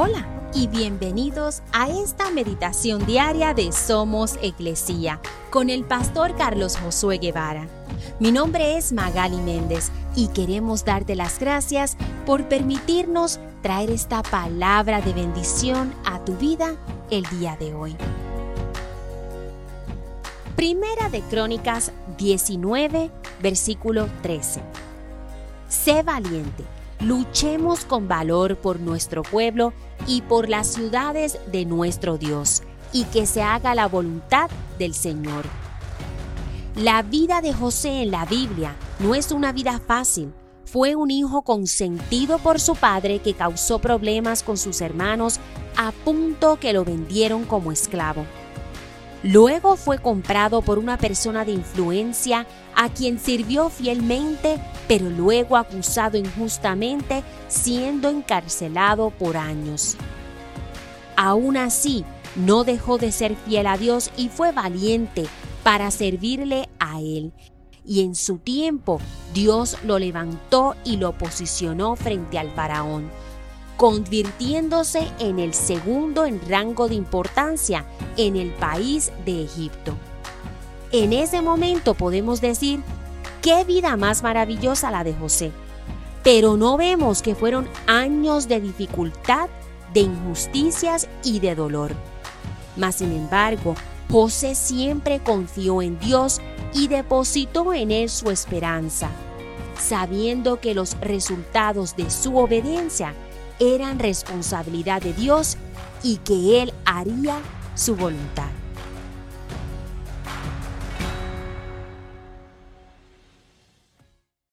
Hola y bienvenidos a esta meditación diaria de Somos Iglesia con el pastor Carlos Josué Guevara. Mi nombre es Magali Méndez y queremos darte las gracias por permitirnos traer esta palabra de bendición a tu vida el día de hoy. Primera de Crónicas 19, versículo 13. Sé valiente luchemos con valor por nuestro pueblo y por las ciudades de nuestro Dios, y que se haga la voluntad del Señor. La vida de José en la Biblia no es una vida fácil. Fue un hijo consentido por su padre que causó problemas con sus hermanos a punto que lo vendieron como esclavo. Luego fue comprado por una persona de influencia a quien sirvió fielmente, pero luego acusado injustamente, siendo encarcelado por años. Aún así, no dejó de ser fiel a Dios y fue valiente para servirle a Él. Y en su tiempo, Dios lo levantó y lo posicionó frente al faraón convirtiéndose en el segundo en rango de importancia en el país de Egipto. En ese momento podemos decir, qué vida más maravillosa la de José. Pero no vemos que fueron años de dificultad, de injusticias y de dolor. Mas sin embargo, José siempre confió en Dios y depositó en él su esperanza, sabiendo que los resultados de su obediencia eran responsabilidad de Dios y que Él haría su voluntad.